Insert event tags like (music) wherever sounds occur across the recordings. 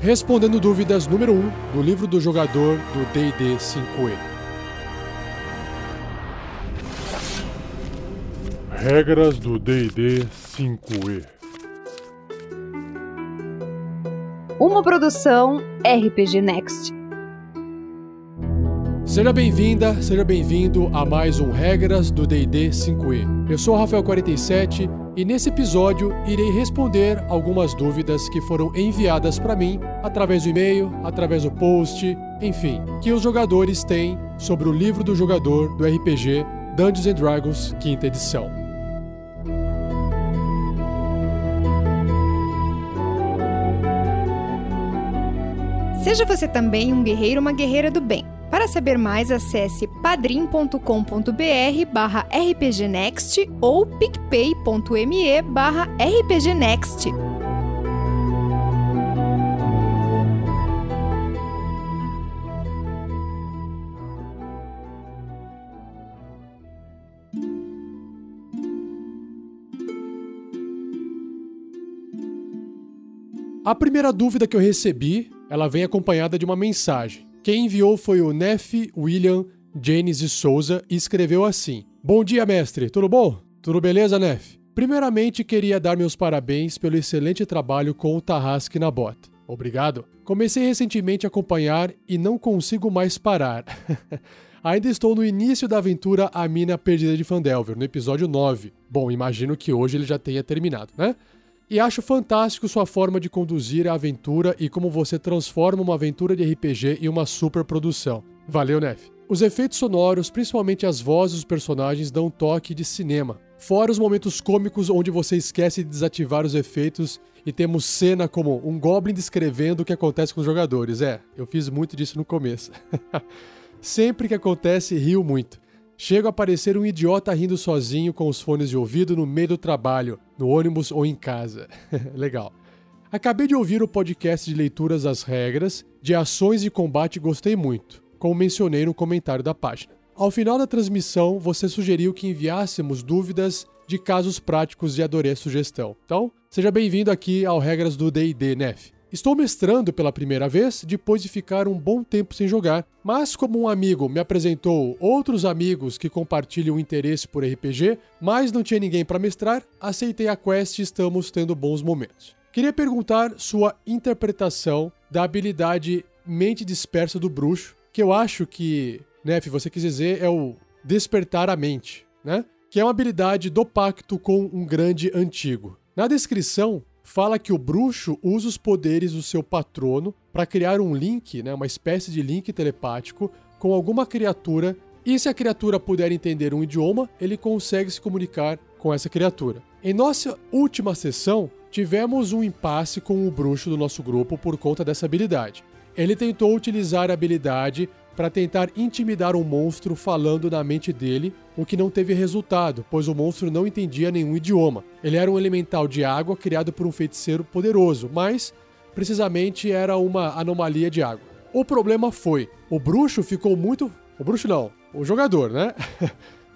Respondendo dúvidas número 1 um, do livro do jogador do D&D 5e. Regras do D&D 5e. Uma produção RPG Next. Seja bem-vinda, seja bem-vindo a mais um Regras do D&D 5e. Eu sou o Rafael47 e nesse episódio irei responder algumas dúvidas que foram enviadas para mim através do e-mail, através do post, enfim, que os jogadores têm sobre o livro do jogador do RPG Dungeons and Dragons, quinta edição. Seja você também um guerreiro ou uma guerreira do bem. Saber mais, acesse padrim.com.br barra rpgnext ou picpay.me barra rpgnext. A primeira dúvida que eu recebi, ela vem acompanhada de uma mensagem. Quem enviou foi o Neff William Janes de Souza e escreveu assim: Bom dia, mestre, tudo bom? Tudo beleza, Neff? Primeiramente, queria dar meus parabéns pelo excelente trabalho com o Tarrasque na bota. Obrigado. Comecei recentemente a acompanhar e não consigo mais parar. (laughs) Ainda estou no início da aventura A Mina Perdida de Fandelver, no episódio 9. Bom, imagino que hoje ele já tenha terminado, né? E acho fantástico sua forma de conduzir a aventura e como você transforma uma aventura de RPG em uma super produção. Valeu, Nef. Os efeitos sonoros, principalmente as vozes dos personagens, dão um toque de cinema. Fora os momentos cômicos onde você esquece de desativar os efeitos e temos cena como um Goblin descrevendo o que acontece com os jogadores. É, eu fiz muito disso no começo. (laughs) Sempre que acontece, rio muito. Chega a parecer um idiota rindo sozinho com os fones de ouvido no meio do trabalho, no ônibus ou em casa. (laughs) Legal. Acabei de ouvir o podcast de leituras das regras, de ações de combate e gostei muito, como mencionei no comentário da página. Ao final da transmissão, você sugeriu que enviássemos dúvidas de casos práticos e adorei a sugestão. Então, seja bem-vindo aqui ao Regras do D&D, Nef. Estou mestrando pela primeira vez depois de ficar um bom tempo sem jogar, mas como um amigo me apresentou outros amigos que compartilham interesse por RPG, mas não tinha ninguém para mestrar, aceitei a quest e estamos tendo bons momentos. Queria perguntar sua interpretação da habilidade Mente Dispersa do Bruxo, que eu acho que, Nef, você quis dizer é o despertar a mente, né? Que é uma habilidade do pacto com um grande antigo. Na descrição, fala que o bruxo usa os poderes do seu patrono para criar um link, né, uma espécie de link telepático com alguma criatura, e se a criatura puder entender um idioma, ele consegue se comunicar com essa criatura. Em nossa última sessão, tivemos um impasse com o bruxo do nosso grupo por conta dessa habilidade. Ele tentou utilizar a habilidade para tentar intimidar um monstro falando na mente dele, o que não teve resultado, pois o monstro não entendia nenhum idioma. Ele era um elemental de água criado por um feiticeiro poderoso, mas precisamente era uma anomalia de água. O problema foi, o bruxo ficou muito. O bruxo não, o jogador, né? (laughs)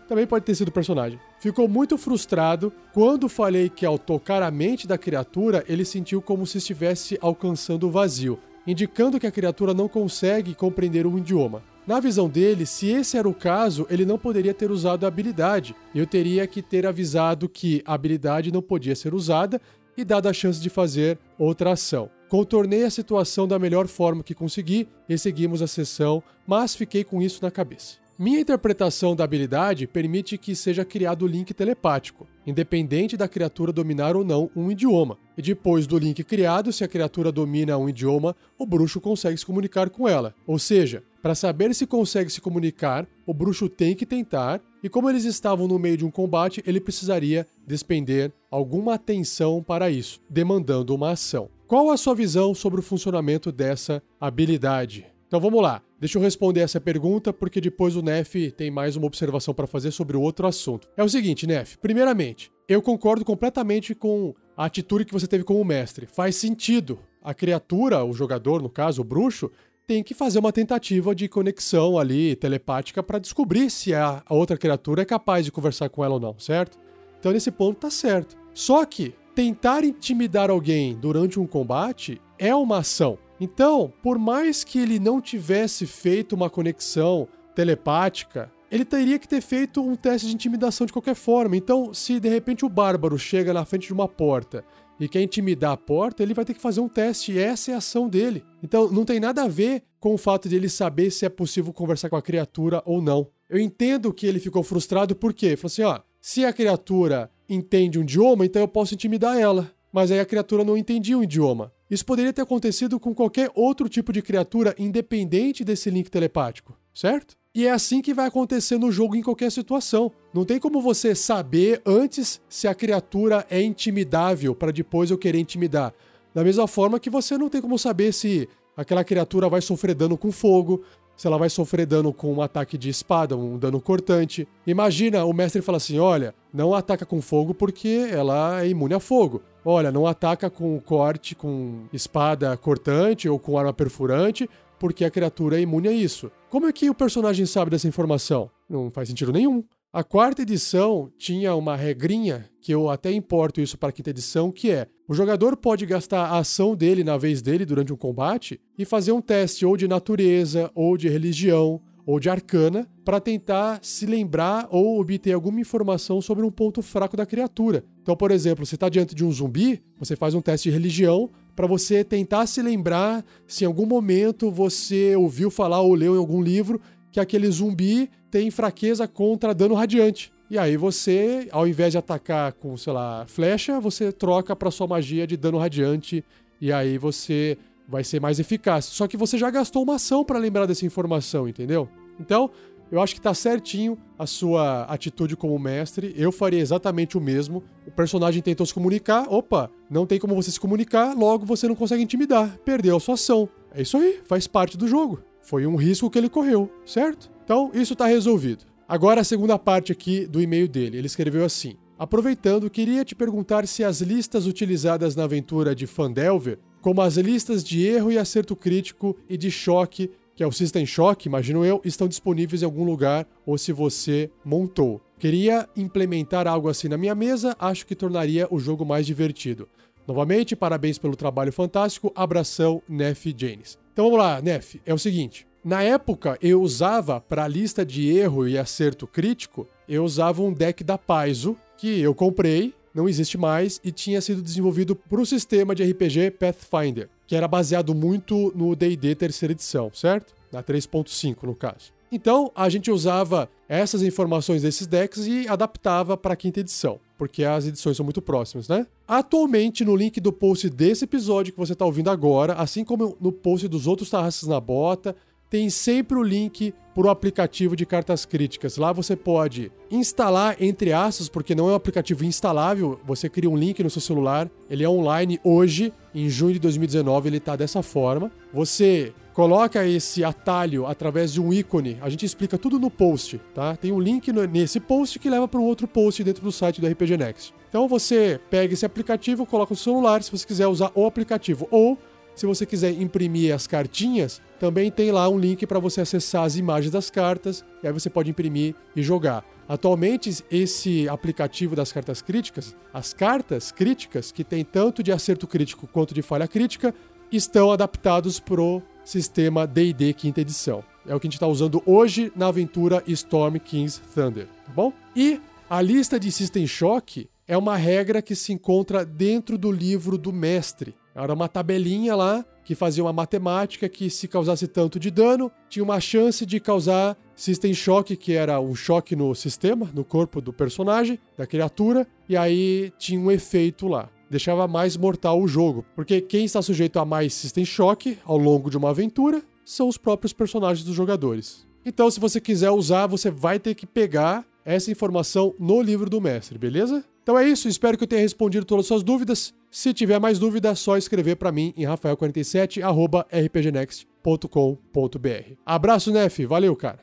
Também pode ter sido o personagem. Ficou muito frustrado quando falei que ao tocar a mente da criatura, ele sentiu como se estivesse alcançando o vazio indicando que a criatura não consegue compreender um idioma. Na visão dele, se esse era o caso, ele não poderia ter usado a habilidade. Eu teria que ter avisado que a habilidade não podia ser usada e dado a chance de fazer outra ação. Contornei a situação da melhor forma que consegui e seguimos a sessão, mas fiquei com isso na cabeça. Minha interpretação da habilidade permite que seja criado o link telepático, independente da criatura dominar ou não um idioma. E depois do link criado, se a criatura domina um idioma, o bruxo consegue se comunicar com ela. Ou seja, para saber se consegue se comunicar, o bruxo tem que tentar, e como eles estavam no meio de um combate, ele precisaria despender alguma atenção para isso, demandando uma ação. Qual a sua visão sobre o funcionamento dessa habilidade? Então vamos lá. Deixa eu responder essa pergunta, porque depois o Nef tem mais uma observação para fazer sobre outro assunto. É o seguinte, Nef. Primeiramente, eu concordo completamente com a atitude que você teve como mestre. Faz sentido. A criatura, o jogador, no caso, o bruxo, tem que fazer uma tentativa de conexão ali telepática para descobrir se a outra criatura é capaz de conversar com ela ou não, certo? Então nesse ponto tá certo. Só que tentar intimidar alguém durante um combate é uma ação. Então, por mais que ele não tivesse feito uma conexão telepática, ele teria que ter feito um teste de intimidação de qualquer forma. Então, se de repente o bárbaro chega na frente de uma porta e quer intimidar a porta, ele vai ter que fazer um teste e essa é a ação dele. Então, não tem nada a ver com o fato de ele saber se é possível conversar com a criatura ou não. Eu entendo que ele ficou frustrado porque falou assim: ó, se a criatura entende um idioma, então eu posso intimidar ela. Mas aí a criatura não entendia o idioma. Isso poderia ter acontecido com qualquer outro tipo de criatura independente desse link telepático, certo? E é assim que vai acontecer no jogo em qualquer situação. Não tem como você saber antes se a criatura é intimidável para depois eu querer intimidar. Da mesma forma que você não tem como saber se aquela criatura vai sofrer dano com fogo, se ela vai sofrer dano com um ataque de espada, um dano cortante. Imagina o mestre fala assim: olha, não ataca com fogo porque ela é imune a fogo. Olha, não ataca com corte, com espada cortante ou com arma perfurante, porque a criatura é imune a isso. Como é que o personagem sabe dessa informação? Não faz sentido nenhum. A quarta edição tinha uma regrinha, que eu até importo isso para a quinta edição, que é: o jogador pode gastar a ação dele na vez dele durante um combate e fazer um teste ou de natureza, ou de religião, ou de arcana, para tentar se lembrar ou obter alguma informação sobre um ponto fraco da criatura. Então, por exemplo, você está diante de um zumbi, você faz um teste de religião para você tentar se lembrar se em algum momento você ouviu falar ou leu em algum livro que aquele zumbi tem fraqueza contra dano radiante. E aí você, ao invés de atacar com, sei lá, flecha, você troca para sua magia de dano radiante e aí você vai ser mais eficaz. Só que você já gastou uma ação para lembrar dessa informação, entendeu? Então, eu acho que tá certinho a sua atitude como mestre. Eu faria exatamente o mesmo. O personagem tentou se comunicar, opa, não tem como você se comunicar, logo você não consegue intimidar. Perdeu a sua ação. É isso aí, faz parte do jogo. Foi um risco que ele correu, certo? Então, isso está resolvido. Agora a segunda parte aqui do e-mail dele. Ele escreveu assim: Aproveitando, queria te perguntar se as listas utilizadas na aventura de Fandelver, como as listas de erro e acerto crítico e de choque, que é o System Shock, imagino eu, estão disponíveis em algum lugar ou se você montou. Queria implementar algo assim na minha mesa, acho que tornaria o jogo mais divertido. Novamente, parabéns pelo trabalho fantástico. Abração, Neff Janes. Então vamos lá, Neff. É o seguinte: na época, eu usava para lista de erro e acerto crítico, eu usava um deck da Paizo, que eu comprei, não existe mais, e tinha sido desenvolvido para o sistema de RPG Pathfinder, que era baseado muito no D&D terceira edição, certo? Na 3.5, no caso. Então, a gente usava essas informações desses decks e adaptava para a quinta edição, porque as edições são muito próximas, né? Atualmente, no link do post desse episódio que você está ouvindo agora, assim como no post dos outros Tarraças na Bota, tem sempre o link para o aplicativo de cartas críticas. Lá você pode instalar, entre aspas, porque não é um aplicativo instalável, você cria um link no seu celular, ele é online hoje, em junho de 2019 ele está dessa forma. Você coloca esse atalho através de um ícone, a gente explica tudo no post, tá? Tem um link nesse post que leva para um outro post dentro do site do RPG Next. Então você pega esse aplicativo, coloca no celular, se você quiser usar o aplicativo, ou se você quiser imprimir as cartinhas, também tem lá um link para você acessar as imagens das cartas, e aí você pode imprimir e jogar. Atualmente, esse aplicativo das cartas críticas, as cartas críticas, que tem tanto de acerto crítico quanto de falha crítica, estão adaptados pro sistema D&D quinta edição. É o que a gente está usando hoje na aventura Storm King's Thunder, tá bom? E a lista de System Shock é uma regra que se encontra dentro do livro do mestre. Era uma tabelinha lá que fazia uma matemática que se causasse tanto de dano, tinha uma chance de causar System Shock, que era um choque no sistema, no corpo do personagem, da criatura, e aí tinha um efeito lá. Deixava mais mortal o jogo, porque quem está sujeito a mais System Shock ao longo de uma aventura são os próprios personagens dos jogadores. Então, se você quiser usar, você vai ter que pegar essa informação no livro do mestre, beleza? Então é isso, espero que eu tenha respondido todas as suas dúvidas. Se tiver mais dúvida, é só escrever para mim em rafael47@rpgnext.com.br. Abraço, Nef, valeu, cara.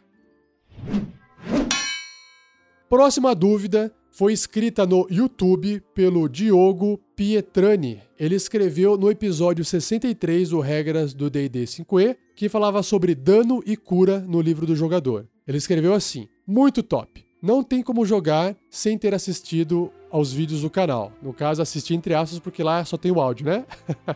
Próxima dúvida foi escrita no YouTube pelo Diogo Pietrani. Ele escreveu no episódio 63 do Regras do D&D 5e, que falava sobre dano e cura no livro do jogador. Ele escreveu assim: "Muito top não tem como jogar sem ter assistido aos vídeos do canal. No caso, assistir entre aspas, porque lá só tem o áudio, né? (laughs)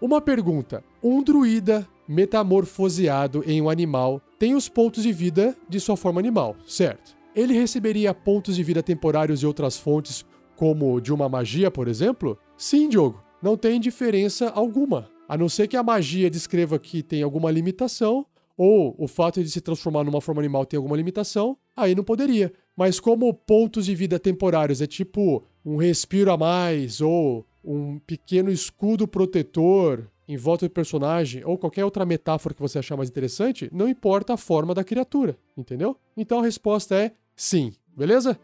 Uma pergunta: um druida metamorfoseado em um animal tem os pontos de vida de sua forma animal, certo? Ele receberia pontos de vida temporários de outras fontes, como de uma magia, por exemplo? Sim, Diogo. Não tem diferença alguma. A não ser que a magia descreva que tem alguma limitação, ou o fato de se transformar numa forma animal tem alguma limitação, aí não poderia. Mas como pontos de vida temporários é tipo um respiro a mais, ou um pequeno escudo protetor em volta do personagem, ou qualquer outra metáfora que você achar mais interessante, não importa a forma da criatura, entendeu? Então a resposta é sim, beleza?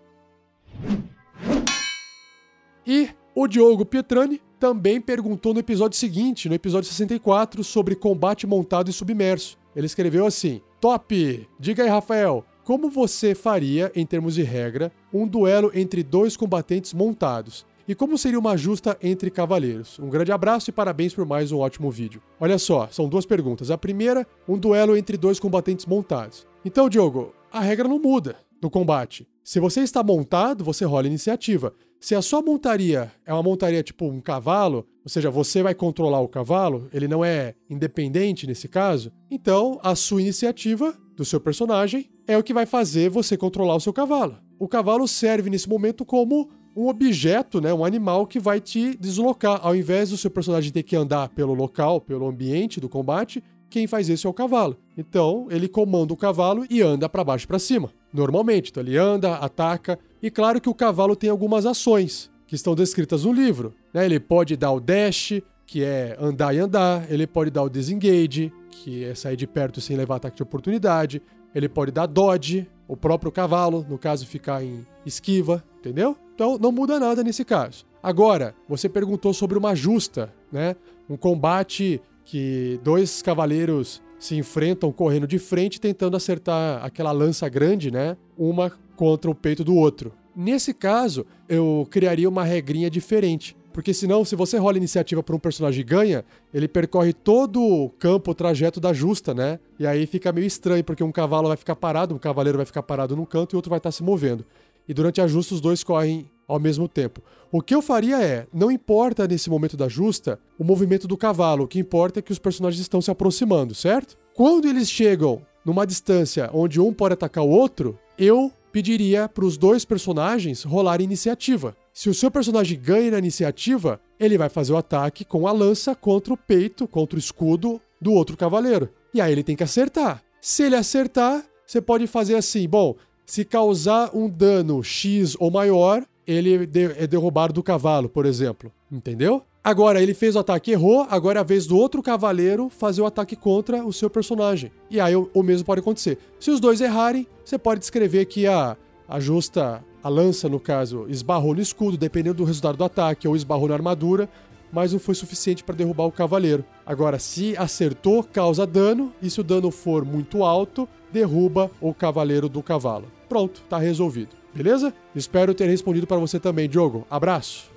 E o Diogo Pietrani também perguntou no episódio seguinte, no episódio 64, sobre combate montado e submerso. Ele escreveu assim: Top! Diga aí, Rafael, como você faria, em termos de regra, um duelo entre dois combatentes montados? E como seria uma justa entre cavaleiros? Um grande abraço e parabéns por mais um ótimo vídeo. Olha só, são duas perguntas. A primeira, um duelo entre dois combatentes montados. Então, Diogo, a regra não muda no combate. Se você está montado, você rola iniciativa. Se a sua montaria é uma montaria tipo um cavalo, ou seja, você vai controlar o cavalo, ele não é independente nesse caso, então a sua iniciativa do seu personagem é o que vai fazer você controlar o seu cavalo. O cavalo serve nesse momento como um objeto, né, um animal que vai te deslocar. Ao invés do seu personagem ter que andar pelo local, pelo ambiente do combate, quem faz isso é o cavalo. Então, ele comanda o cavalo e anda para baixo para cima. Normalmente, então ele anda, ataca, e claro que o cavalo tem algumas ações que estão descritas no livro. Né? Ele pode dar o dash, que é andar e andar, ele pode dar o disengage, que é sair de perto sem levar ataque de oportunidade, ele pode dar dodge, o próprio cavalo, no caso, ficar em esquiva, entendeu? Então não muda nada nesse caso. Agora, você perguntou sobre uma justa, né? Um combate que dois cavaleiros se enfrentam correndo de frente tentando acertar aquela lança grande, né? Uma contra o peito do outro. Nesse caso, eu criaria uma regrinha diferente. Porque senão, se você rola iniciativa para um personagem e ganha, ele percorre todo o campo, o trajeto da justa, né? E aí fica meio estranho, porque um cavalo vai ficar parado, um cavaleiro vai ficar parado num canto e outro vai estar tá se movendo. E durante a justa, os dois correm ao mesmo tempo. O que eu faria é, não importa nesse momento da justa o movimento do cavalo, o que importa é que os personagens estão se aproximando, certo? Quando eles chegam numa distância onde um pode atacar o outro, eu pediria para os dois personagens rolarem iniciativa. Se o seu personagem ganha na iniciativa, ele vai fazer o ataque com a lança contra o peito, contra o escudo do outro cavaleiro. E aí ele tem que acertar. Se ele acertar, você pode fazer assim: bom, se causar um dano X ou maior, ele é derrubado do cavalo, por exemplo. Entendeu? Agora, ele fez o ataque, errou, agora é a vez do outro cavaleiro fazer o ataque contra o seu personagem. E aí o, o mesmo pode acontecer. Se os dois errarem, você pode descrever que a, a justa, a lança, no caso, esbarrou no escudo, dependendo do resultado do ataque, ou esbarrou na armadura, mas não foi suficiente para derrubar o cavaleiro. Agora, se acertou, causa dano, e se o dano for muito alto, derruba o cavaleiro do cavalo. Pronto, tá resolvido. Beleza? Espero ter respondido para você também, Diogo. Abraço.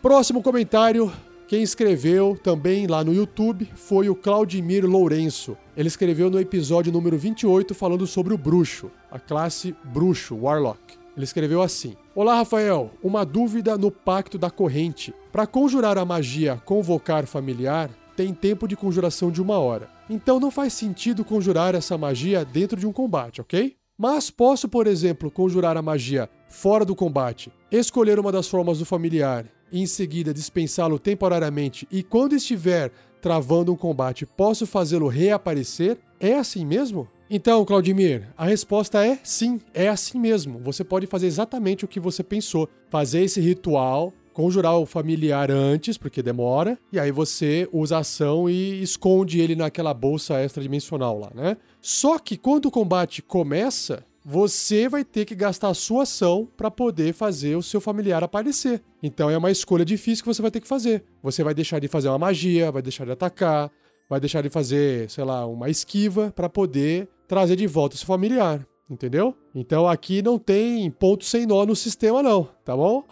Próximo comentário, quem escreveu também lá no YouTube foi o Claudimir Lourenço. Ele escreveu no episódio número 28 falando sobre o bruxo, a classe bruxo, Warlock. Ele escreveu assim: Olá, Rafael. Uma dúvida no Pacto da Corrente. Para conjurar a magia Convocar Familiar, tem tempo de conjuração de uma hora. Então não faz sentido conjurar essa magia dentro de um combate, ok? Mas posso, por exemplo, conjurar a magia fora do combate, escolher uma das formas do familiar e em seguida dispensá-lo temporariamente e quando estiver travando um combate, posso fazê-lo reaparecer? É assim mesmo? Então, Claudimir, a resposta é sim, é assim mesmo. Você pode fazer exatamente o que você pensou. Fazer esse ritual, conjurar o familiar antes, porque demora, e aí você usa a ação e esconde ele naquela bolsa extradimensional lá, né? Só que quando o combate começa, você vai ter que gastar a sua ação para poder fazer o seu familiar aparecer. Então é uma escolha difícil que você vai ter que fazer. Você vai deixar de fazer uma magia, vai deixar de atacar, vai deixar de fazer, sei lá, uma esquiva para poder trazer de volta o seu familiar. Entendeu? Então aqui não tem ponto sem nó no sistema, não, tá bom?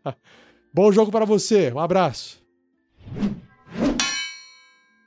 (laughs) bom jogo para você, um abraço.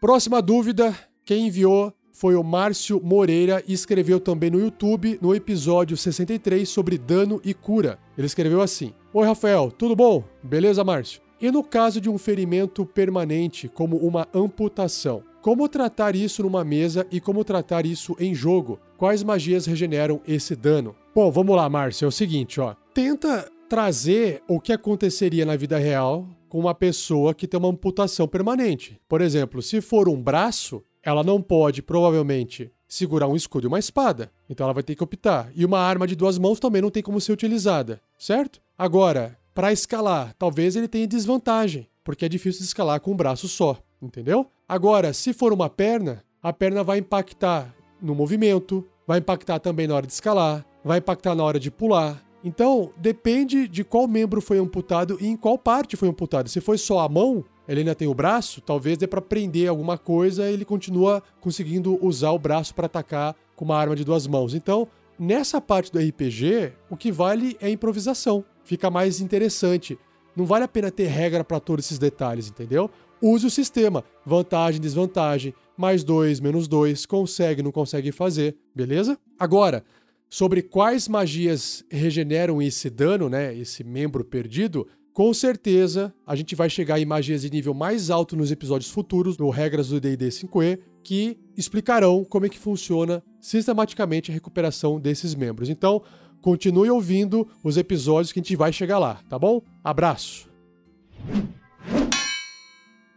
Próxima dúvida, quem enviou foi o Márcio Moreira e escreveu também no YouTube no episódio 63 sobre dano e cura. Ele escreveu assim: Oi, Rafael, tudo bom? Beleza, Márcio? E no caso de um ferimento permanente, como uma amputação? Como tratar isso numa mesa e como tratar isso em jogo? Quais magias regeneram esse dano? Bom, vamos lá, Márcio. É o seguinte, ó. Tenta trazer o que aconteceria na vida real com uma pessoa que tem uma amputação permanente. Por exemplo, se for um braço, ela não pode, provavelmente, segurar um escudo e uma espada. Então ela vai ter que optar. E uma arma de duas mãos também não tem como ser utilizada, certo? Agora, para escalar, talvez ele tenha desvantagem, porque é difícil escalar com um braço só, entendeu? Agora, se for uma perna, a perna vai impactar no movimento, vai impactar também na hora de escalar, vai impactar na hora de pular. Então, depende de qual membro foi amputado e em qual parte foi amputado. Se foi só a mão, ele ainda tem o braço, talvez dê para prender alguma coisa e ele continua conseguindo usar o braço para atacar com uma arma de duas mãos. Então, nessa parte do RPG, o que vale é a improvisação. Fica mais interessante. Não vale a pena ter regra para todos esses detalhes, entendeu? Use o sistema. Vantagem, desvantagem, mais dois, menos dois, consegue, não consegue fazer, beleza? Agora, sobre quais magias regeneram esse dano, né? Esse membro perdido, com certeza, a gente vai chegar em magias de nível mais alto nos episódios futuros do Regras do D&D 5e, que explicarão como é que funciona sistematicamente a recuperação desses membros. Então, continue ouvindo os episódios que a gente vai chegar lá, tá bom? Abraço!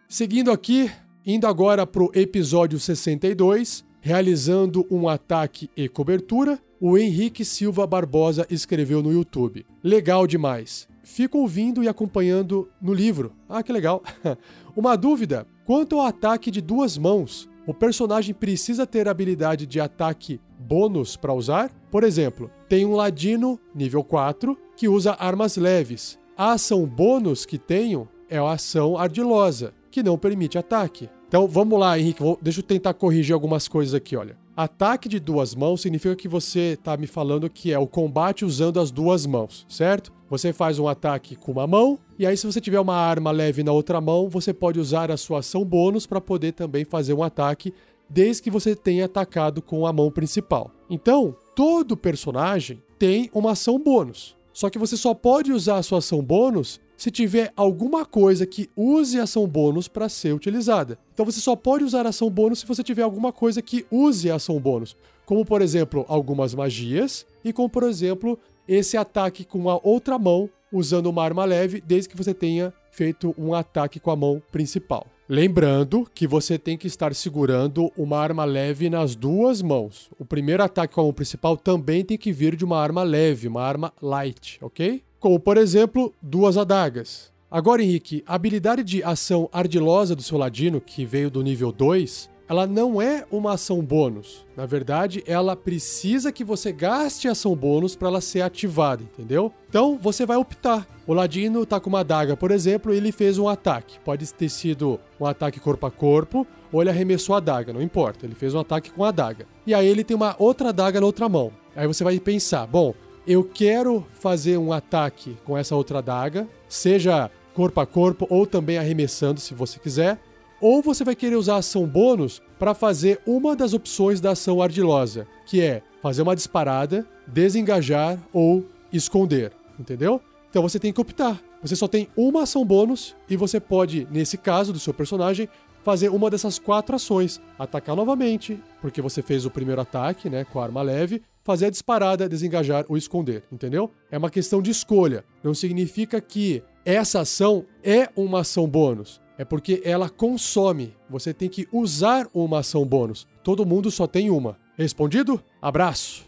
Seguindo aqui, indo agora para o episódio 62, realizando um ataque e cobertura, o Henrique Silva Barbosa escreveu no YouTube. Legal demais fico ouvindo e acompanhando no livro. Ah, que legal. (laughs) Uma dúvida: quanto ao ataque de duas mãos, o personagem precisa ter habilidade de ataque bônus para usar? Por exemplo, tem um ladino nível 4 que usa armas leves. A ação bônus que tenho é a ação ardilosa, que não permite ataque. Então vamos lá, Henrique, vou, deixa eu tentar corrigir algumas coisas aqui, olha. Ataque de duas mãos significa que você está me falando que é o combate usando as duas mãos, certo? Você faz um ataque com uma mão, e aí, se você tiver uma arma leve na outra mão, você pode usar a sua ação bônus para poder também fazer um ataque, desde que você tenha atacado com a mão principal. Então, todo personagem tem uma ação bônus. Só que você só pode usar a sua ação bônus se tiver alguma coisa que use ação bônus para ser utilizada. Então você só pode usar ação bônus se você tiver alguma coisa que use ação bônus, como por exemplo algumas magias e como por exemplo esse ataque com a outra mão usando uma arma leve, desde que você tenha feito um ataque com a mão principal. Lembrando que você tem que estar segurando uma arma leve nas duas mãos. O primeiro ataque com a mão principal também tem que vir de uma arma leve, uma arma light, ok? Como por exemplo, duas adagas. Agora, Henrique, a habilidade de ação ardilosa do seu ladino, que veio do nível 2, ela não é uma ação bônus. Na verdade, ela precisa que você gaste ação bônus para ela ser ativada, entendeu? Então, você vai optar. O ladino tá com uma adaga, por exemplo, e ele fez um ataque. Pode ter sido um ataque corpo a corpo, ou ele arremessou a adaga, não importa. Ele fez um ataque com a adaga. E aí ele tem uma outra adaga na outra mão. Aí você vai pensar, bom, eu quero fazer um ataque com essa outra adaga, seja corpo a corpo ou também arremessando, se você quiser. Ou você vai querer usar ação bônus para fazer uma das opções da ação ardilosa, que é fazer uma disparada, desengajar ou esconder, entendeu? Então você tem que optar. Você só tem uma ação bônus e você pode, nesse caso do seu personagem, fazer uma dessas quatro ações: atacar novamente, porque você fez o primeiro ataque, né, com a arma leve, fazer a disparada, desengajar ou esconder, entendeu? É uma questão de escolha. Não significa que essa ação é uma ação bônus. É porque ela consome. Você tem que usar uma ação bônus. Todo mundo só tem uma. Respondido? Abraço!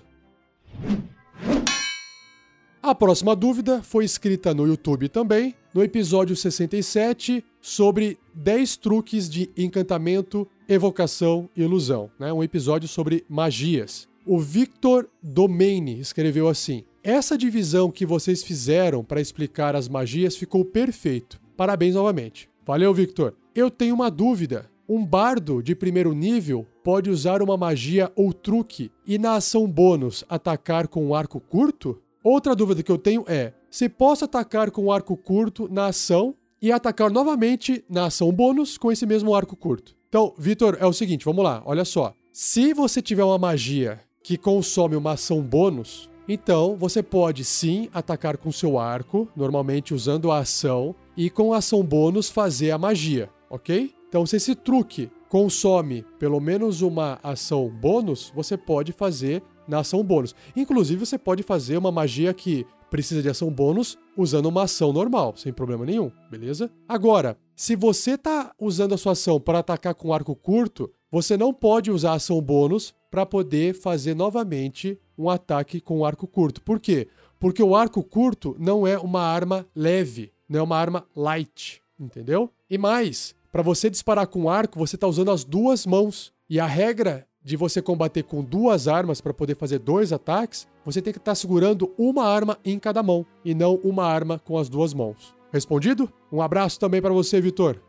A próxima dúvida foi escrita no YouTube também, no episódio 67, sobre 10 truques de encantamento, evocação e ilusão. Né? Um episódio sobre magias. O Victor Domaine escreveu assim: Essa divisão que vocês fizeram para explicar as magias ficou perfeito. Parabéns novamente. Valeu, Victor. Eu tenho uma dúvida. Um bardo de primeiro nível pode usar uma magia ou truque e na ação bônus atacar com um arco curto? Outra dúvida que eu tenho é: se posso atacar com um arco curto na ação e atacar novamente na ação bônus com esse mesmo arco curto? Então, Victor, é o seguinte, vamos lá, olha só. Se você tiver uma magia que consome uma ação bônus, Então, você pode sim atacar com seu arco, normalmente usando a ação, e com a ação bônus fazer a magia, ok? Então, se esse truque consome pelo menos uma ação bônus, você pode fazer na ação bônus. Inclusive, você pode fazer uma magia que precisa de ação bônus usando uma ação normal, sem problema nenhum, beleza? Agora, se você tá usando a sua ação para atacar com arco curto, você não pode usar ação bônus para poder fazer novamente um ataque com arco curto. Por quê? Porque o arco curto não é uma arma leve, não é uma arma light, entendeu? E mais, para você disparar com arco, você está usando as duas mãos. E a regra de você combater com duas armas para poder fazer dois ataques, você tem que estar tá segurando uma arma em cada mão e não uma arma com as duas mãos. Respondido? Um abraço também para você, Vitor.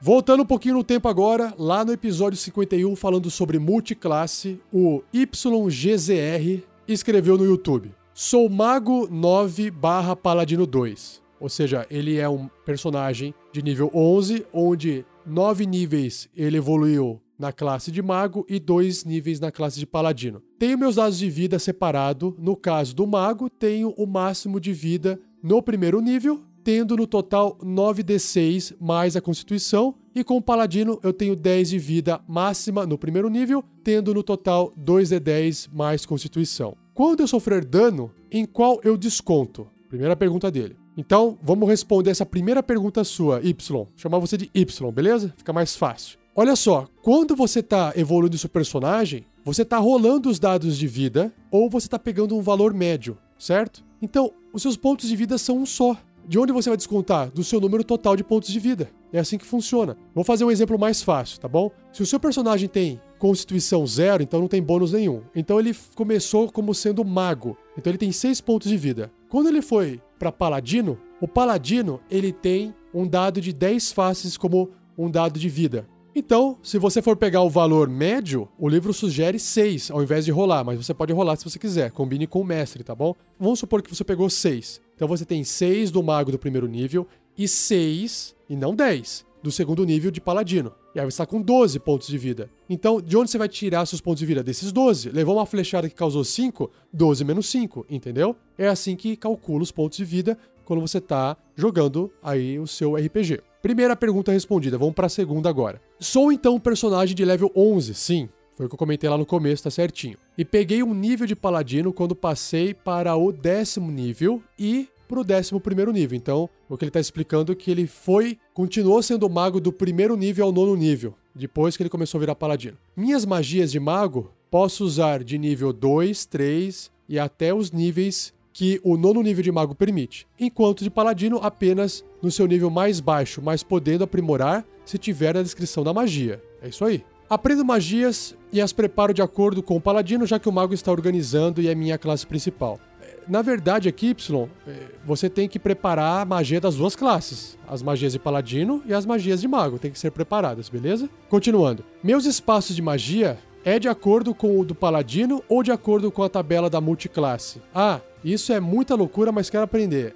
Voltando um pouquinho no tempo agora, lá no episódio 51, falando sobre multiclasse, o YGZR escreveu no YouTube: Sou Mago 9 barra Paladino 2. Ou seja, ele é um personagem de nível 11, onde 9 níveis ele evoluiu na classe de mago e 2 níveis na classe de paladino. Tenho meus dados de vida separado. No caso do mago, tenho o máximo de vida no primeiro nível tendo no total 9d6 mais a constituição, e com o paladino eu tenho 10 de vida máxima no primeiro nível, tendo no total 2d10 mais constituição. Quando eu sofrer dano, em qual eu desconto? Primeira pergunta dele. Então, vamos responder essa primeira pergunta sua, Y. Chamar você de Y, beleza? Fica mais fácil. Olha só, quando você está evoluindo seu personagem, você está rolando os dados de vida ou você está pegando um valor médio, certo? Então, os seus pontos de vida são um só. De onde você vai descontar? Do seu número total de pontos de vida. É assim que funciona. Vou fazer um exemplo mais fácil, tá bom? Se o seu personagem tem constituição zero, então não tem bônus nenhum. Então ele começou como sendo mago. Então ele tem 6 pontos de vida. Quando ele foi para paladino, o paladino ele tem um dado de 10 faces como um dado de vida. Então, se você for pegar o valor médio, o livro sugere 6 ao invés de rolar, mas você pode rolar se você quiser, combine com o mestre, tá bom? Vamos supor que você pegou 6. Então você tem 6 do mago do primeiro nível e 6, e não 10, do segundo nível de paladino. E aí você está com 12 pontos de vida. Então, de onde você vai tirar seus pontos de vida? Desses 12. Levou uma flechada que causou 5, 12 menos 5, entendeu? É assim que calcula os pontos de vida quando você está jogando aí o seu RPG. Primeira pergunta respondida, vamos para a segunda agora. Sou então um personagem de level 11, sim. Foi o que eu comentei lá no começo, tá certinho. E peguei um nível de paladino quando passei para o décimo nível e para o décimo primeiro nível. Então, o que ele está explicando é que ele foi, continuou sendo mago do primeiro nível ao nono nível, depois que ele começou a virar paladino. Minhas magias de mago posso usar de nível 2, 3 e até os níveis que o nono nível de mago permite, enquanto de paladino apenas no seu nível mais baixo, mas podendo aprimorar se tiver na descrição da magia. É isso aí. Aprendo magias e as preparo de acordo com o paladino, já que o mago está organizando e é minha classe principal. Na verdade, aqui, Y, é, você tem que preparar a magia das duas classes. As magias de paladino e as magias de mago. Tem que ser preparadas, beleza? Continuando. Meus espaços de magia é de acordo com o do paladino ou de acordo com a tabela da multiclasse? Ah, isso é muita loucura, mas quero aprender.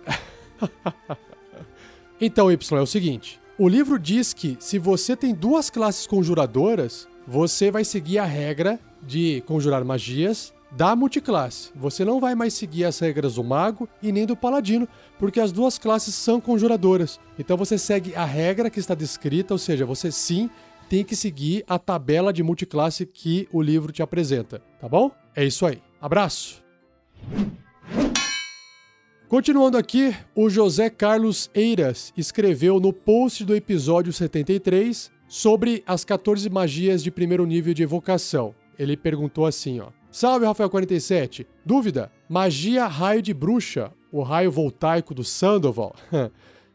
(laughs) então, Y, é o seguinte. O livro diz que se você tem duas classes conjuradoras, você vai seguir a regra de conjurar magias da multiclasse. Você não vai mais seguir as regras do mago e nem do paladino, porque as duas classes são conjuradoras. Então você segue a regra que está descrita, ou seja, você sim tem que seguir a tabela de multiclasse que o livro te apresenta, tá bom? É isso aí. Abraço. Continuando aqui, o José Carlos Eiras escreveu no post do episódio 73 sobre as 14 magias de primeiro nível de evocação. Ele perguntou assim, ó: Salve Rafael 47. Dúvida: magia raio de bruxa, o raio voltaico do Sandoval. (laughs)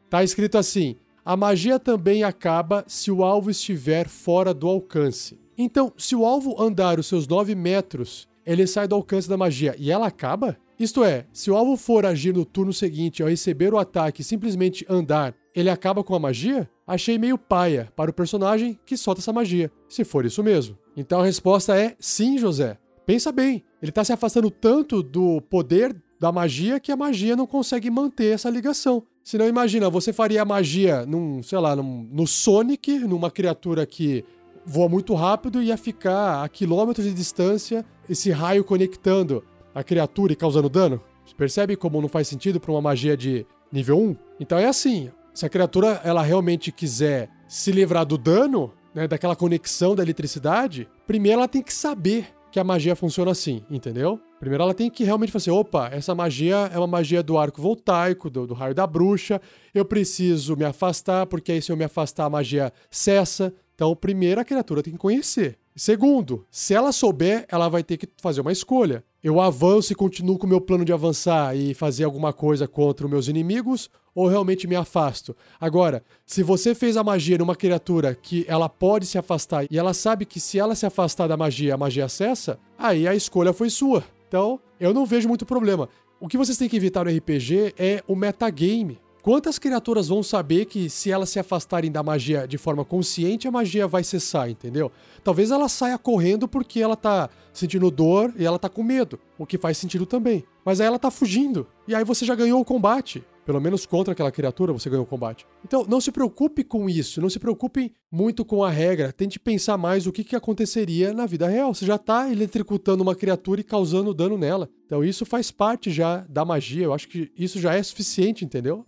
tá escrito assim: a magia também acaba se o alvo estiver fora do alcance. Então, se o alvo andar os seus 9 metros, ele sai do alcance da magia e ela acaba? Isto é, se o alvo for agir no turno seguinte ao receber o ataque e simplesmente andar, ele acaba com a magia? Achei meio paia para o personagem que solta essa magia, se for isso mesmo. Então a resposta é sim, José. Pensa bem, ele está se afastando tanto do poder da magia que a magia não consegue manter essa ligação. Se não imagina, você faria a magia num, sei lá, num, no Sonic, numa criatura que voa muito rápido e ia ficar a quilômetros de distância esse raio conectando a criatura e causando dano? Você percebe como não faz sentido para uma magia de nível 1? Então é assim, se a criatura ela realmente quiser se livrar do dano, né, daquela conexão da eletricidade, primeiro ela tem que saber que a magia funciona assim, entendeu? Primeiro ela tem que realmente assim, opa, essa magia é uma magia do arco voltaico, do, do raio da bruxa, eu preciso me afastar, porque aí se eu me afastar a magia cessa. Então, primeiro a criatura tem que conhecer. Segundo, se ela souber, ela vai ter que fazer uma escolha. Eu avanço e continuo com o meu plano de avançar e fazer alguma coisa contra os meus inimigos, ou realmente me afasto? Agora, se você fez a magia numa criatura que ela pode se afastar e ela sabe que se ela se afastar da magia, a magia cessa, aí a escolha foi sua. Então, eu não vejo muito problema. O que vocês têm que evitar no RPG é o metagame. Quantas criaturas vão saber que se elas se afastarem da magia de forma consciente, a magia vai cessar, entendeu? Talvez ela saia correndo porque ela tá sentindo dor e ela tá com medo, o que faz sentido também. Mas aí ela tá fugindo, e aí você já ganhou o combate. Pelo menos contra aquela criatura você ganhou o combate. Então, não se preocupe com isso, não se preocupe muito com a regra. Tente pensar mais o que, que aconteceria na vida real. Você já está eletricutando uma criatura e causando dano nela. Então, isso faz parte já da magia. Eu acho que isso já é suficiente, entendeu?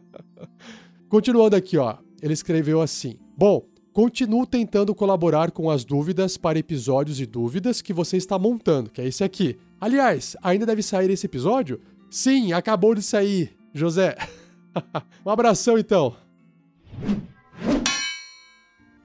(laughs) Continuando aqui, ó. Ele escreveu assim: Bom, continuo tentando colaborar com as dúvidas para episódios e dúvidas que você está montando, que é esse aqui. Aliás, ainda deve sair esse episódio? Sim, acabou de sair. José. (laughs) um abração então.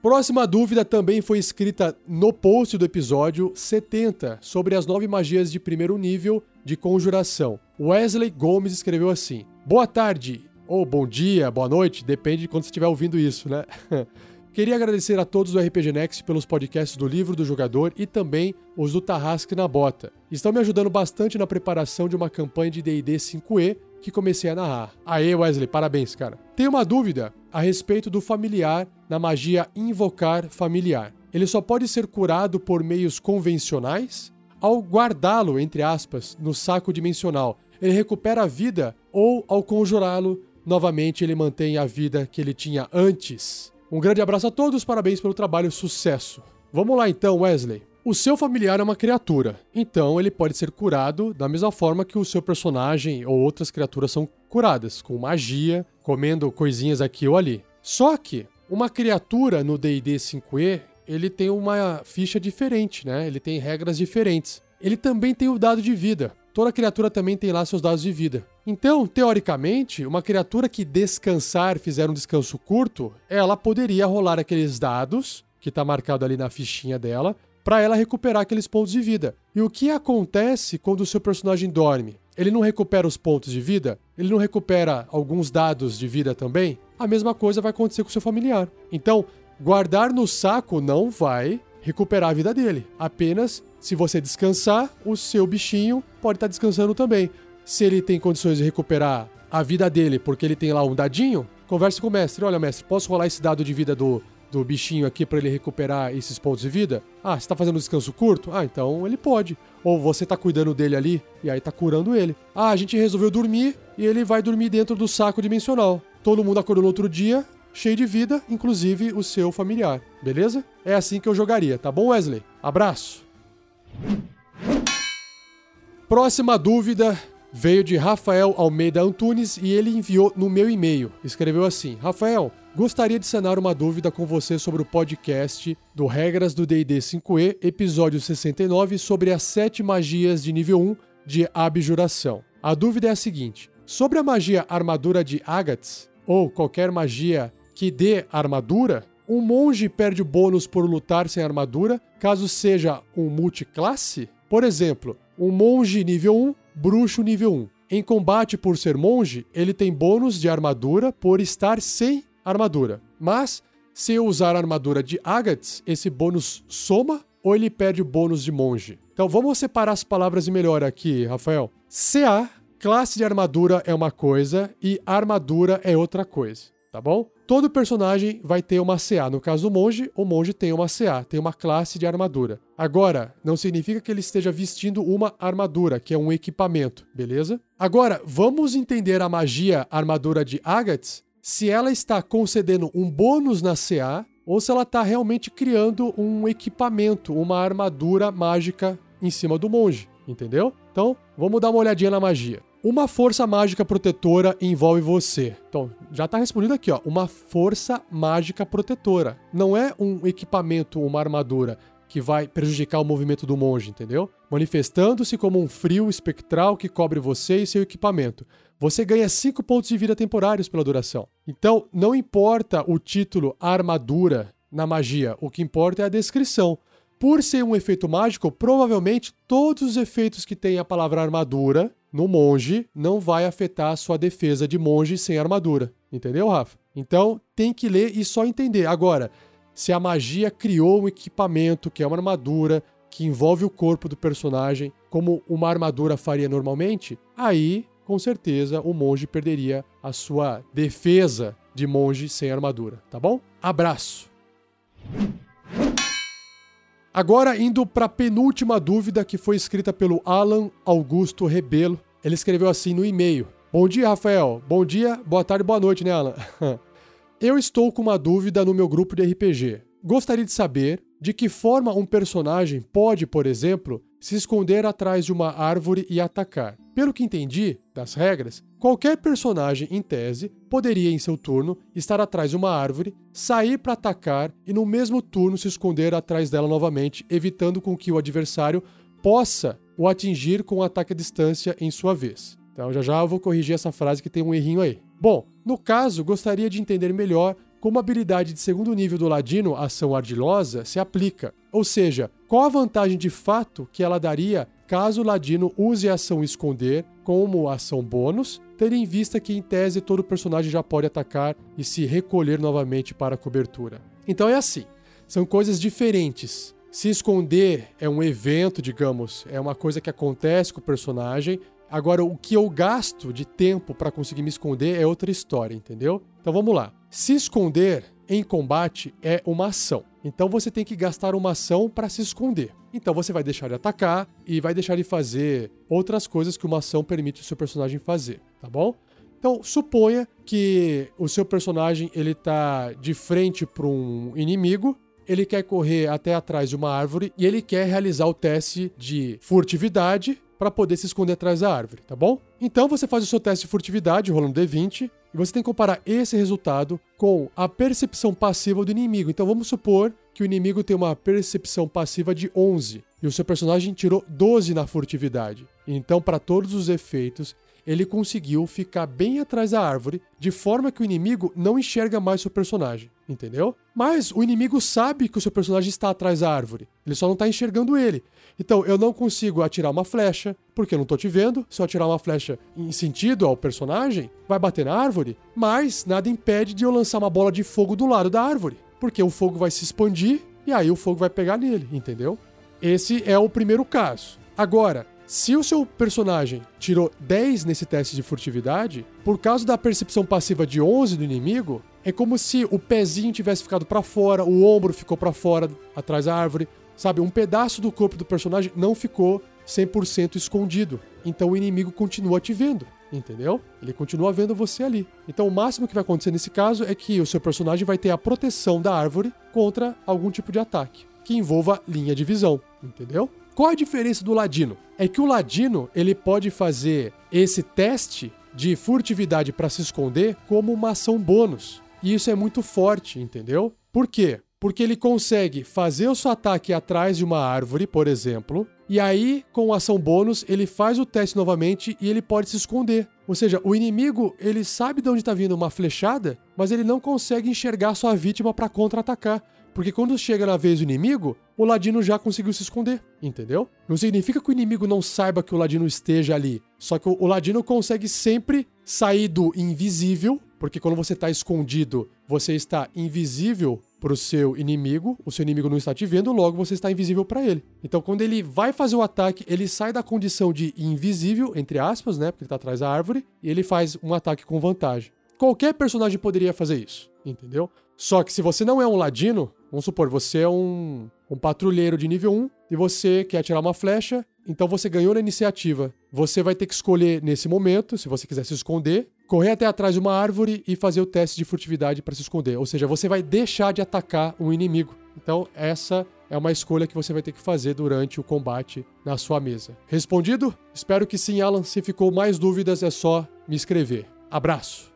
Próxima dúvida também foi escrita no post do episódio 70 sobre as nove magias de primeiro nível de conjuração. Wesley Gomes escreveu assim: Boa tarde, ou bom dia, boa noite, depende de quando você estiver ouvindo isso, né? (laughs) Queria agradecer a todos do RPG Next pelos podcasts do livro do jogador e também os do Tarrasque na Bota. Estão me ajudando bastante na preparação de uma campanha de D&D 5e que comecei a narrar. Aê, Wesley, parabéns, cara. Tenho uma dúvida a respeito do familiar na magia invocar familiar. Ele só pode ser curado por meios convencionais? Ao guardá-lo, entre aspas, no saco dimensional, ele recupera a vida ou ao conjurá-lo, novamente ele mantém a vida que ele tinha antes? Um grande abraço a todos, parabéns pelo trabalho, sucesso. Vamos lá então, Wesley. O seu familiar é uma criatura, então ele pode ser curado da mesma forma que o seu personagem ou outras criaturas são curadas, com magia, comendo coisinhas aqui ou ali. Só que uma criatura no D&D 5e, ele tem uma ficha diferente, né? Ele tem regras diferentes. Ele também tem o dado de vida. Toda criatura também tem lá seus dados de vida. Então, teoricamente, uma criatura que descansar, fizer um descanso curto, ela poderia rolar aqueles dados que está marcado ali na fichinha dela para ela recuperar aqueles pontos de vida. E o que acontece quando o seu personagem dorme? Ele não recupera os pontos de vida? Ele não recupera alguns dados de vida também? A mesma coisa vai acontecer com o seu familiar. Então, guardar no saco não vai recuperar a vida dele. Apenas se você descansar, o seu bichinho pode estar tá descansando também. Se ele tem condições de recuperar a vida dele porque ele tem lá um dadinho, converse com o mestre. Olha, mestre, posso rolar esse dado de vida do, do bichinho aqui para ele recuperar esses pontos de vida? Ah, você tá fazendo um descanso curto? Ah, então ele pode. Ou você tá cuidando dele ali e aí tá curando ele. Ah, a gente resolveu dormir e ele vai dormir dentro do saco dimensional. Todo mundo acordou no outro dia, cheio de vida, inclusive o seu familiar. Beleza? É assim que eu jogaria, tá bom, Wesley? Abraço. Próxima dúvida veio de Rafael Almeida Antunes e ele enviou no meu e-mail. Escreveu assim: Rafael, gostaria de sanar uma dúvida com você sobre o podcast do Regras do DD 5E, episódio 69, sobre as sete magias de nível 1 de abjuração. A dúvida é a seguinte: sobre a magia armadura de Agates, ou qualquer magia que dê armadura, um monge perde bônus por lutar sem armadura, caso seja um multiclasse? Por exemplo, um monge nível 1 Bruxo nível 1. Em combate por ser monge, ele tem bônus de armadura por estar sem armadura. Mas, se eu usar a armadura de Agates, esse bônus soma ou ele perde bônus de monge? Então vamos separar as palavras melhor aqui, Rafael. CA, classe de armadura é uma coisa e armadura é outra coisa, tá bom? Todo personagem vai ter uma CA. No caso do monge, o monge tem uma CA, tem uma classe de armadura. Agora, não significa que ele esteja vestindo uma armadura, que é um equipamento, beleza? Agora, vamos entender a magia armadura de Agates, se ela está concedendo um bônus na CA ou se ela está realmente criando um equipamento, uma armadura mágica em cima do monge, entendeu? Então, vamos dar uma olhadinha na magia. Uma força mágica protetora envolve você. Então, já está respondido aqui, ó. Uma força mágica protetora. Não é um equipamento, uma armadura que vai prejudicar o movimento do monge, entendeu? Manifestando-se como um frio espectral que cobre você e seu equipamento. Você ganha 5 pontos de vida temporários pela duração. Então, não importa o título armadura na magia, o que importa é a descrição. Por ser um efeito mágico, provavelmente todos os efeitos que tem a palavra armadura no monge não vai afetar a sua defesa de monge sem armadura. Entendeu, Rafa? Então, tem que ler e só entender. Agora, se a magia criou um equipamento que é uma armadura que envolve o corpo do personagem, como uma armadura faria normalmente, aí com certeza o monge perderia a sua defesa de monge sem armadura, tá bom? Abraço. Agora indo para a penúltima dúvida que foi escrita pelo Alan Augusto Rebelo. Ele escreveu assim no e-mail: Bom dia, Rafael. Bom dia, boa tarde, boa noite, né, Alan? (laughs) Eu estou com uma dúvida no meu grupo de RPG. Gostaria de saber de que forma um personagem pode, por exemplo, se esconder atrás de uma árvore e atacar. Pelo que entendi das regras, qualquer personagem, em tese, poderia, em seu turno, estar atrás de uma árvore, sair para atacar e, no mesmo turno, se esconder atrás dela novamente, evitando com que o adversário possa o atingir com um ataque à distância em sua vez. Então, já já eu vou corrigir essa frase que tem um errinho aí. Bom, no caso, gostaria de entender melhor como a habilidade de segundo nível do Ladino, Ação Ardilosa, se aplica. Ou seja, qual a vantagem de fato que ela daria caso o Ladino use a ação Esconder como ação bônus, tendo em vista que, em tese, todo personagem já pode atacar e se recolher novamente para a cobertura. Então é assim: são coisas diferentes. Se esconder é um evento, digamos, é uma coisa que acontece com o personagem, Agora, o que eu gasto de tempo para conseguir me esconder é outra história, entendeu? Então vamos lá. Se esconder em combate é uma ação. Então você tem que gastar uma ação para se esconder. Então você vai deixar de atacar e vai deixar de fazer outras coisas que uma ação permite o seu personagem fazer, tá bom? Então suponha que o seu personagem ele tá de frente para um inimigo ele quer correr até atrás de uma árvore e ele quer realizar o teste de furtividade para poder se esconder atrás da árvore, tá bom? Então você faz o seu teste de furtividade rolando D20 e você tem que comparar esse resultado com a percepção passiva do inimigo. Então vamos supor que o inimigo tem uma percepção passiva de 11 e o seu personagem tirou 12 na furtividade. Então, para todos os efeitos, ele conseguiu ficar bem atrás da árvore, de forma que o inimigo não enxerga mais seu personagem, entendeu? Mas o inimigo sabe que o seu personagem está atrás da árvore, ele só não está enxergando ele. Então eu não consigo atirar uma flecha, porque eu não estou te vendo. Se eu atirar uma flecha em sentido ao personagem, vai bater na árvore, mas nada impede de eu lançar uma bola de fogo do lado da árvore, porque o fogo vai se expandir e aí o fogo vai pegar nele, entendeu? Esse é o primeiro caso. Agora, se o seu personagem tirou 10 nesse teste de furtividade, por causa da percepção passiva de 11 do inimigo, é como se o pezinho tivesse ficado para fora, o ombro ficou para fora, atrás da árvore, sabe? Um pedaço do corpo do personagem não ficou 100% escondido. Então o inimigo continua te vendo, entendeu? Ele continua vendo você ali. Então o máximo que vai acontecer nesse caso é que o seu personagem vai ter a proteção da árvore contra algum tipo de ataque que envolva linha de visão, entendeu? Qual a diferença do ladino? É que o ladino ele pode fazer esse teste de furtividade para se esconder como uma ação bônus. E isso é muito forte, entendeu? Por quê? Porque ele consegue fazer o seu ataque atrás de uma árvore, por exemplo, e aí, com ação bônus, ele faz o teste novamente e ele pode se esconder. Ou seja, o inimigo, ele sabe de onde está vindo uma flechada, mas ele não consegue enxergar sua vítima para contra-atacar. Porque quando chega na vez do inimigo, o ladino já conseguiu se esconder, entendeu? Não significa que o inimigo não saiba que o ladino esteja ali. Só que o ladino consegue sempre sair do invisível, porque quando você está escondido, você está invisível para o seu inimigo, o seu inimigo não está te vendo, logo você está invisível para ele. Então, quando ele vai fazer o ataque, ele sai da condição de invisível, entre aspas, né? Porque ele está atrás da árvore, e ele faz um ataque com vantagem. Qualquer personagem poderia fazer isso, entendeu? Só que se você não é um ladino, vamos supor, você é um, um patrulheiro de nível 1 e você quer atirar uma flecha, então você ganhou na iniciativa. Você vai ter que escolher nesse momento, se você quiser se esconder, correr até atrás de uma árvore e fazer o teste de furtividade para se esconder. Ou seja, você vai deixar de atacar um inimigo. Então, essa é uma escolha que você vai ter que fazer durante o combate na sua mesa. Respondido? Espero que sim, Alan. Se ficou mais dúvidas, é só me escrever. Abraço!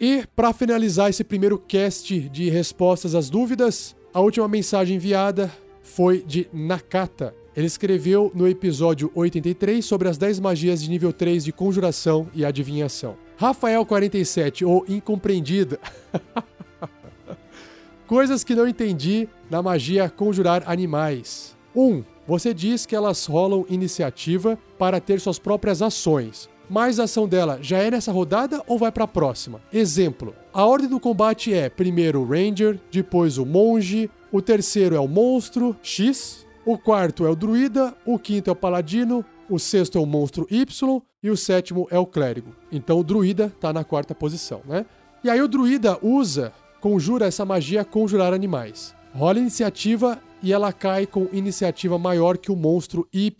E para finalizar esse primeiro cast de respostas às dúvidas, a última mensagem enviada foi de Nakata. Ele escreveu no episódio 83 sobre as 10 magias de nível 3 de conjuração e adivinhação. Rafael 47, ou incompreendida. (laughs) Coisas que não entendi na magia conjurar animais. 1. Um, você diz que elas rolam iniciativa para ter suas próprias ações mas a ação dela já é nessa rodada ou vai para a próxima? Exemplo: a ordem do combate é primeiro o Ranger, depois o Monge, o terceiro é o Monstro X, o quarto é o Druida, o quinto é o Paladino, o sexto é o Monstro Y e o sétimo é o Clérigo. Então o Druida está na quarta posição, né? E aí o Druida usa, conjura essa magia conjurar animais. Rola iniciativa e ela cai com iniciativa maior que o Monstro Y,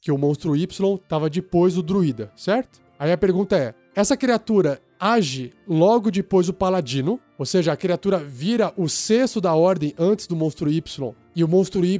que o monstro Y estava depois do druida, certo? Aí a pergunta é: essa criatura age logo depois do paladino, ou seja, a criatura vira o sexto da ordem antes do monstro Y, e o monstro Y,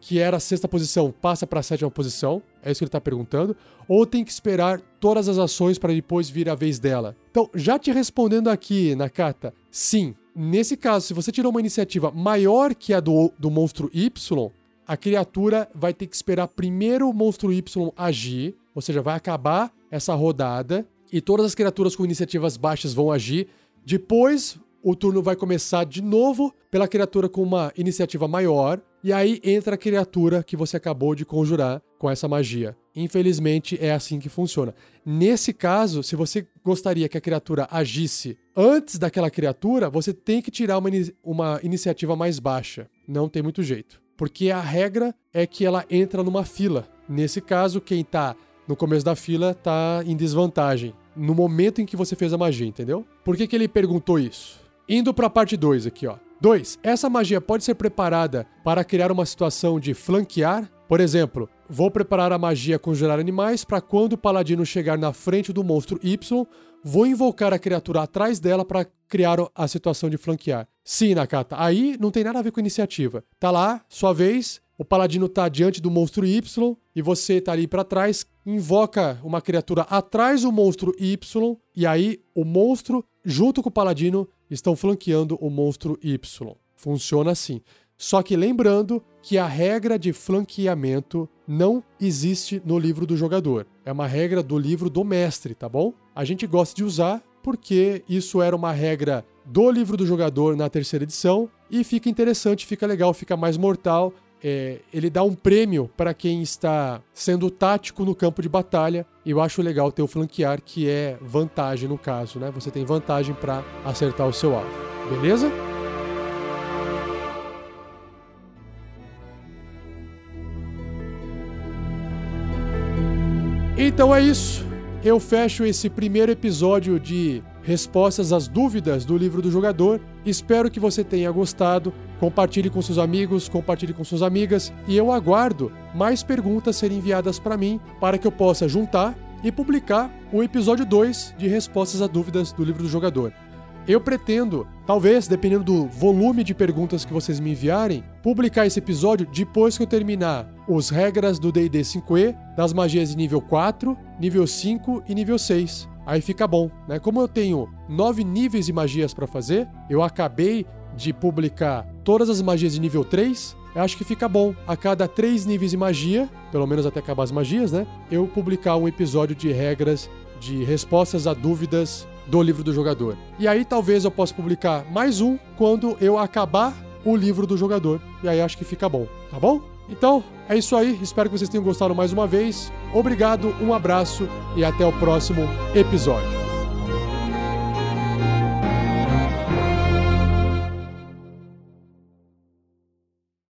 que era a sexta posição, passa para a sétima posição? É isso que ele está perguntando. Ou tem que esperar todas as ações para depois vir a vez dela? Então, já te respondendo aqui, Nakata, sim. Nesse caso, se você tirou uma iniciativa maior que a do, do monstro Y, a criatura vai ter que esperar primeiro o monstro Y agir, ou seja, vai acabar essa rodada e todas as criaturas com iniciativas baixas vão agir. Depois, o turno vai começar de novo pela criatura com uma iniciativa maior, e aí entra a criatura que você acabou de conjurar com essa magia. Infelizmente, é assim que funciona. Nesse caso, se você gostaria que a criatura agisse antes daquela criatura, você tem que tirar uma, uma iniciativa mais baixa. Não tem muito jeito porque a regra é que ela entra numa fila. Nesse caso, quem tá no começo da fila tá em desvantagem no momento em que você fez a magia, entendeu? Por que, que ele perguntou isso? Indo para a parte 2 aqui, ó. 2. Essa magia pode ser preparada para criar uma situação de flanquear? Por exemplo, vou preparar a magia conjurar animais para quando o paladino chegar na frente do monstro Y, vou invocar a criatura atrás dela para criar a situação de flanquear. Sim, Nakata. Aí não tem nada a ver com iniciativa. Tá lá, sua vez, o paladino tá diante do monstro Y e você tá ali para trás, invoca uma criatura atrás do monstro Y e aí o monstro junto com o paladino estão flanqueando o monstro Y. Funciona assim. Só que lembrando que a regra de flanqueamento não existe no livro do jogador. É uma regra do livro do mestre, tá bom? A gente gosta de usar porque isso era uma regra do livro do jogador na terceira edição e fica interessante, fica legal, fica mais mortal. É, ele dá um prêmio para quem está sendo tático no campo de batalha. E eu acho legal ter o flanquear, que é vantagem no caso, né? Você tem vantagem para acertar o seu alvo. Beleza? Então é isso. Eu fecho esse primeiro episódio de respostas às dúvidas do livro do jogador. Espero que você tenha gostado. Compartilhe com seus amigos, compartilhe com suas amigas e eu aguardo mais perguntas serem enviadas para mim para que eu possa juntar e publicar o episódio 2 de respostas a dúvidas do livro do jogador. Eu pretendo, talvez, dependendo do volume de perguntas que vocês me enviarem, publicar esse episódio depois que eu terminar os regras do D&D 5e, das magias de nível 4, nível 5 e nível 6. Aí fica bom, né? Como eu tenho nove níveis de magias para fazer, eu acabei de publicar todas as magias de nível 3. Eu acho que fica bom. A cada três níveis de magia, pelo menos até acabar as magias, né? Eu publicar um episódio de regras de respostas a dúvidas do livro do jogador. E aí talvez eu possa publicar mais um quando eu acabar o livro do jogador. E aí acho que fica bom, tá bom? Então, é isso aí. Espero que vocês tenham gostado mais uma vez. Obrigado, um abraço e até o próximo episódio.